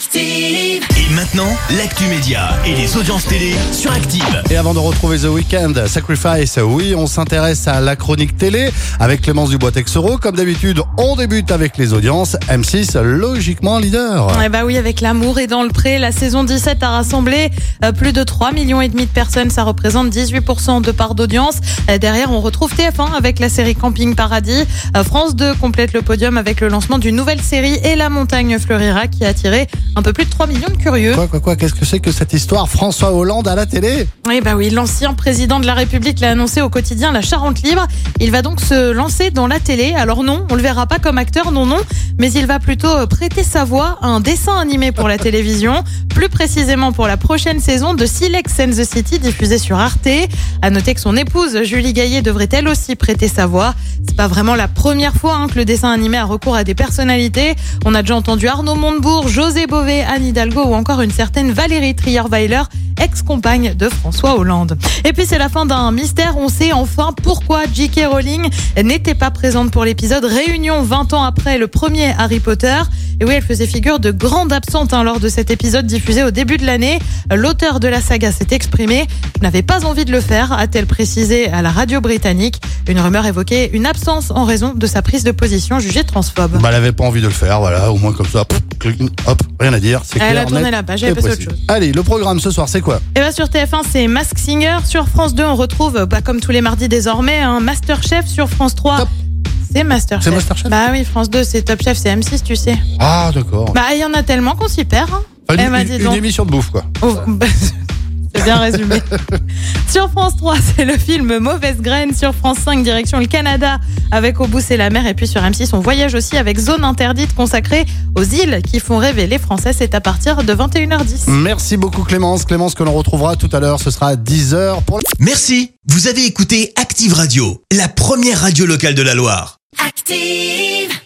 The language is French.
Active. Et maintenant, l'actu média et les audiences télé sur Active. Et avant de retrouver The Weeknd, Sacrifice, oui, on s'intéresse à la chronique télé avec Clémence Dubois-Texoro. Comme d'habitude, on débute avec les audiences. M6, logiquement leader. Eh bah oui, avec l'amour et dans le pré, la saison 17 a rassemblé euh, plus de 3 millions et demi de personnes. Ça représente 18% de part d'audience. Euh, Derrière, on retrouve TF1 avec la série Camping Paradis. Euh, France 2 complète le podium avec le lancement d'une nouvelle série et La Montagne Fleurira qui a attiré un peu plus de 3 millions de curieux. Quoi, quoi, quoi, qu'est-ce que c'est que cette histoire François Hollande à la télé Oui, bah oui, l'ancien président de la République l'a annoncé au quotidien La Charente Libre. Il va donc se lancer dans la télé. Alors non, on le verra pas comme acteur, non, non, mais il va plutôt prêter sa voix à un dessin animé pour la télévision, plus précisément pour la prochaine saison de Silex and the City diffusée sur Arte. À noter que son épouse Julie Gaillet devrait elle aussi prêter sa voix. C'est pas vraiment la première fois hein, que le dessin animé a recours à des personnalités. On a déjà entendu Arnaud Montebourg, José Anne Hidalgo ou encore une certaine Valérie Trierweiler ex-compagne de François Hollande. Et puis c'est la fin d'un mystère, on sait enfin pourquoi J.K. Rowling n'était pas présente pour l'épisode Réunion 20 ans après le premier Harry Potter. Et oui, elle faisait figure de grande absente hein, lors de cet épisode diffusé au début de l'année. L'auteur de la saga s'est exprimé. Je n'avais pas envie de le faire, a-t-elle précisé à la radio britannique. Une rumeur évoquait une absence en raison de sa prise de position jugée transphobe. Bah, elle avait pas envie de le faire, voilà, au moins comme ça, hop, rien à dire. c'est Elle clair, a tourné net la page, elle a passé précis. autre chose. Allez, le programme ce soir, c'est quoi? Et bien sur TF1, c'est Mask Singer. Sur France 2, on retrouve, bah, comme tous les mardis désormais, un Masterchef. Sur France 3, Top. c'est Masterchef. C'est Masterchef Bah oui, France 2, c'est Top Chef, c'est M6, tu sais. Ah, d'accord. Bah, il y en a tellement qu'on s'y perd. hein. Enfin, Eh une, une- dis une donc. émission de bouffe, quoi. Oh, bah, c'est bien résumé. Sur France 3, c'est le film Mauvaise Graine. Sur France 5, direction le Canada avec Au bout c'est la mer. Et puis sur M6, on voyage aussi avec Zone Interdite consacrée aux îles qui font rêver les Français. C'est à partir de 21h10. Merci beaucoup Clémence. Clémence que l'on retrouvera tout à l'heure, ce sera à 10h pour Merci, vous avez écouté Active Radio, la première radio locale de la Loire. Active.